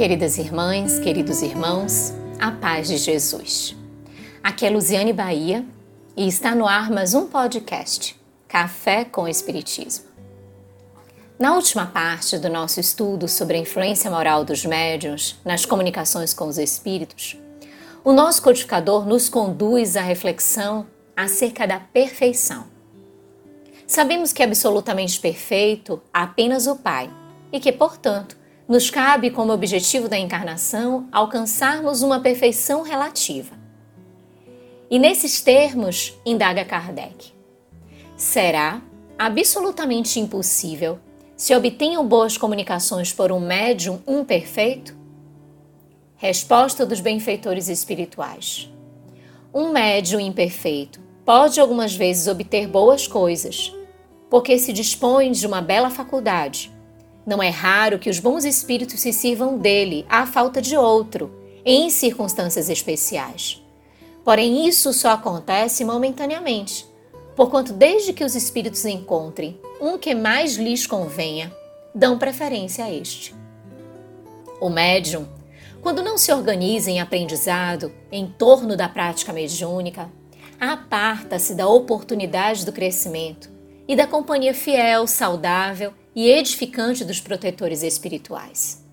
Queridas irmãs, queridos irmãos, a paz de Jesus. Aqui é Luziane Bahia e está no ar mais um podcast, Café com Espiritismo. Na última parte do nosso estudo sobre a influência moral dos médiuns nas comunicações com os espíritos, o nosso codificador nos conduz à reflexão acerca da perfeição. Sabemos que é absolutamente perfeito apenas o Pai e que, portanto, nos cabe como objetivo da encarnação alcançarmos uma perfeição relativa. E nesses termos, indaga Kardec: será absolutamente impossível se obtenham boas comunicações por um médium imperfeito? Resposta dos benfeitores espirituais: Um médium imperfeito pode algumas vezes obter boas coisas, porque se dispõe de uma bela faculdade não é raro que os bons espíritos se sirvam dele à falta de outro, em circunstâncias especiais. Porém, isso só acontece momentaneamente, porquanto, desde que os espíritos encontrem um que mais lhes convenha, dão preferência a este. O médium, quando não se organiza em aprendizado em torno da prática mediúnica, aparta-se da oportunidade do crescimento e da companhia fiel, saudável e edificante dos protetores espirituais.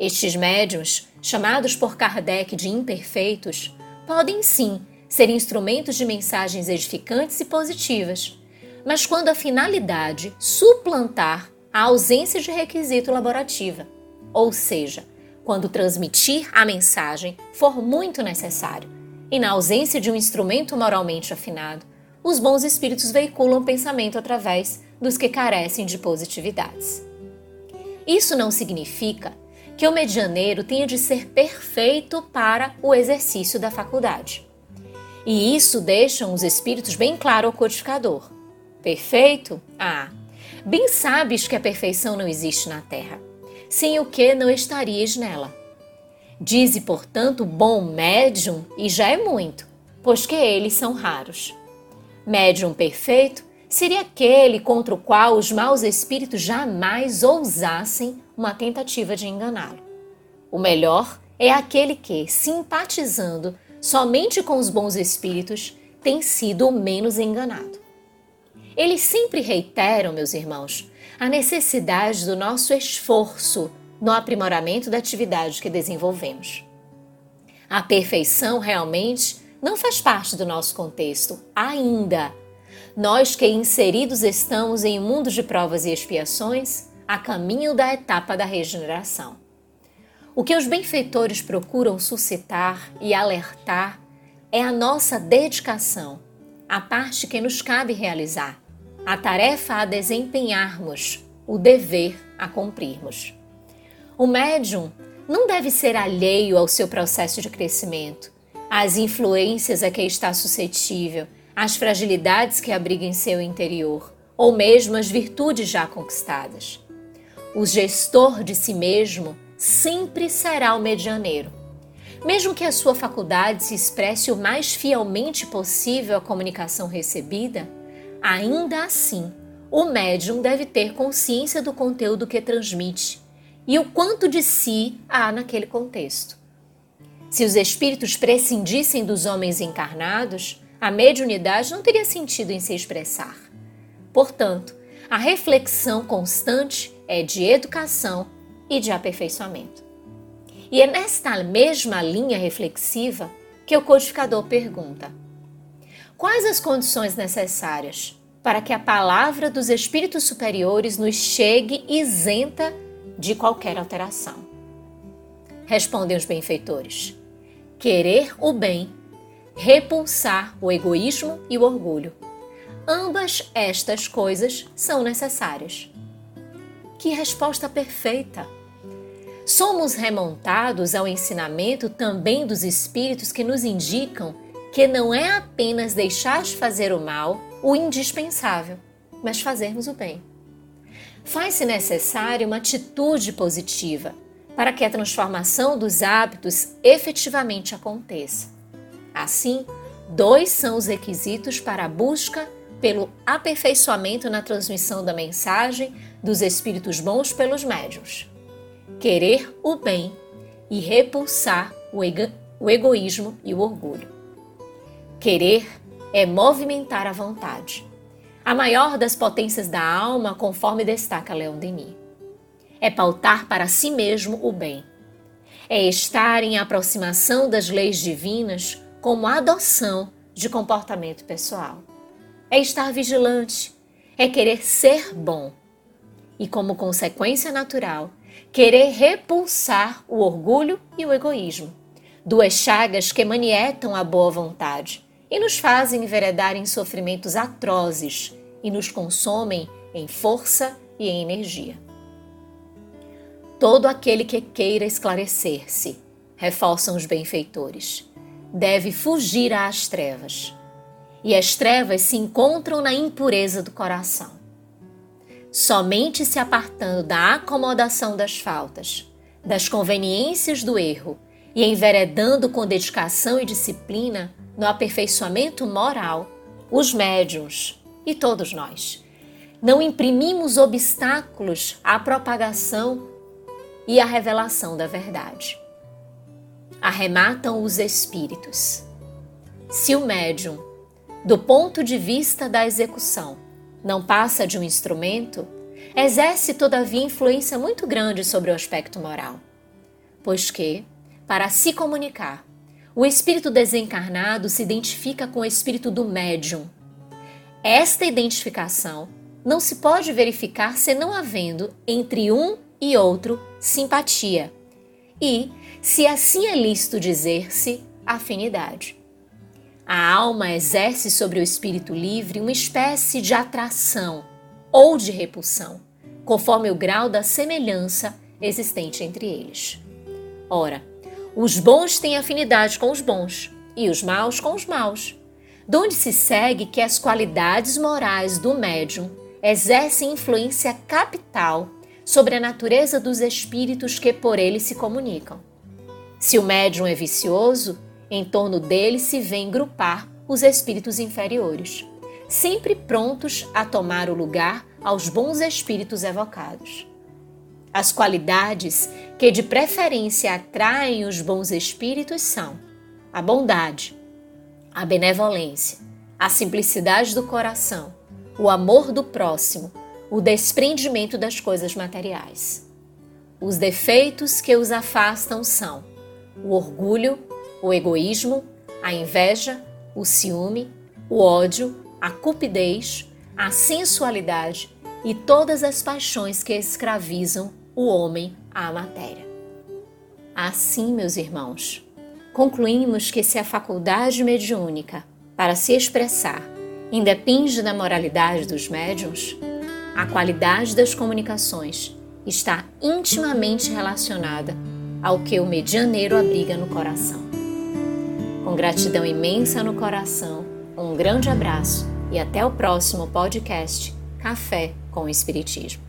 Estes médiuns, chamados por Kardec de imperfeitos, podem sim ser instrumentos de mensagens edificantes e positivas, mas quando a finalidade suplantar a ausência de requisito laborativa, ou seja, quando transmitir a mensagem for muito necessário, e na ausência de um instrumento moralmente afinado, os bons espíritos veiculam pensamento através dos que carecem de positividades. Isso não significa que o medianeiro tenha de ser perfeito para o exercício da faculdade. E isso deixam os espíritos bem claro ao codificador. Perfeito? Ah, bem sabes que a perfeição não existe na terra, sem o que não estarias nela. Dize, portanto, bom médium, e já é muito, pois que eles são raros. Médium perfeito seria aquele contra o qual os maus espíritos jamais ousassem uma tentativa de enganá-lo. O melhor é aquele que, simpatizando somente com os bons espíritos, tem sido o menos enganado. Eles sempre reiteram, meus irmãos, a necessidade do nosso esforço no aprimoramento da atividade que desenvolvemos. A perfeição realmente não faz parte do nosso contexto ainda nós que inseridos estamos em um mundo de provas e expiações, a caminho da etapa da regeneração. O que os benfeitores procuram suscitar e alertar é a nossa dedicação, a parte que nos cabe realizar, a tarefa a desempenharmos, o dever a cumprirmos. O médium não deve ser alheio ao seu processo de crescimento, às influências a que está suscetível as fragilidades que abriga em seu interior, ou mesmo as virtudes já conquistadas. O gestor de si mesmo sempre será o medianeiro. Mesmo que a sua faculdade se expresse o mais fielmente possível à comunicação recebida, ainda assim, o médium deve ter consciência do conteúdo que transmite e o quanto de si há naquele contexto. Se os espíritos prescindissem dos homens encarnados, a mediunidade não teria sentido em se expressar. Portanto, a reflexão constante é de educação e de aperfeiçoamento. E é nesta mesma linha reflexiva que o codificador pergunta: quais as condições necessárias para que a palavra dos espíritos superiores nos chegue isenta de qualquer alteração? Respondem os benfeitores: querer o bem repulsar o egoísmo e o orgulho. Ambas estas coisas são necessárias. Que resposta perfeita! Somos remontados ao ensinamento também dos espíritos que nos indicam que não é apenas deixar de fazer o mal o indispensável, mas fazermos o bem. Faz-se necessária uma atitude positiva para que a transformação dos hábitos efetivamente aconteça. Assim, dois são os requisitos para a busca pelo aperfeiçoamento na transmissão da mensagem dos espíritos bons pelos médios: querer o bem e repulsar o, ego, o egoísmo e o orgulho. Querer é movimentar a vontade, a maior das potências da alma, conforme destaca Leon Denis. É pautar para si mesmo o bem. É estar em aproximação das leis divinas como adoção de comportamento pessoal. É estar vigilante, é querer ser bom e, como consequência natural, querer repulsar o orgulho e o egoísmo, duas chagas que manietam a boa vontade e nos fazem enveredar em sofrimentos atrozes e nos consomem em força e em energia. Todo aquele que queira esclarecer-se, reforçam os benfeitores, deve fugir às trevas. E as trevas se encontram na impureza do coração. Somente se apartando da acomodação das faltas, das conveniências do erro e enveredando com dedicação e disciplina no aperfeiçoamento moral, os médiums e todos nós não imprimimos obstáculos à propagação e à revelação da verdade. Arrematam os espíritos. Se o médium, do ponto de vista da execução, não passa de um instrumento, exerce todavia influência muito grande sobre o aspecto moral. Pois que, para se comunicar, o espírito desencarnado se identifica com o espírito do médium. Esta identificação não se pode verificar senão havendo entre um e outro simpatia, e, se assim é lícito dizer-se, afinidade. A alma exerce sobre o espírito livre uma espécie de atração ou de repulsão, conforme o grau da semelhança existente entre eles. Ora, os bons têm afinidade com os bons e os maus com os maus, donde se segue que as qualidades morais do médium exercem influência capital sobre a natureza dos espíritos que por ele se comunicam. Se o médium é vicioso, em torno dele se vêm grupar os espíritos inferiores, sempre prontos a tomar o lugar aos bons espíritos evocados. As qualidades que de preferência atraem os bons espíritos são a bondade, a benevolência, a simplicidade do coração, o amor do próximo, o desprendimento das coisas materiais. Os defeitos que os afastam são o orgulho, o egoísmo, a inveja, o ciúme, o ódio, a cupidez, a sensualidade e todas as paixões que escravizam o homem à matéria. Assim, meus irmãos, concluímos que se a faculdade mediúnica para se expressar independe da moralidade dos médiums, a qualidade das comunicações está intimamente relacionada ao que o medianeiro abriga no coração. Com gratidão imensa no coração, um grande abraço e até o próximo podcast Café com o Espiritismo.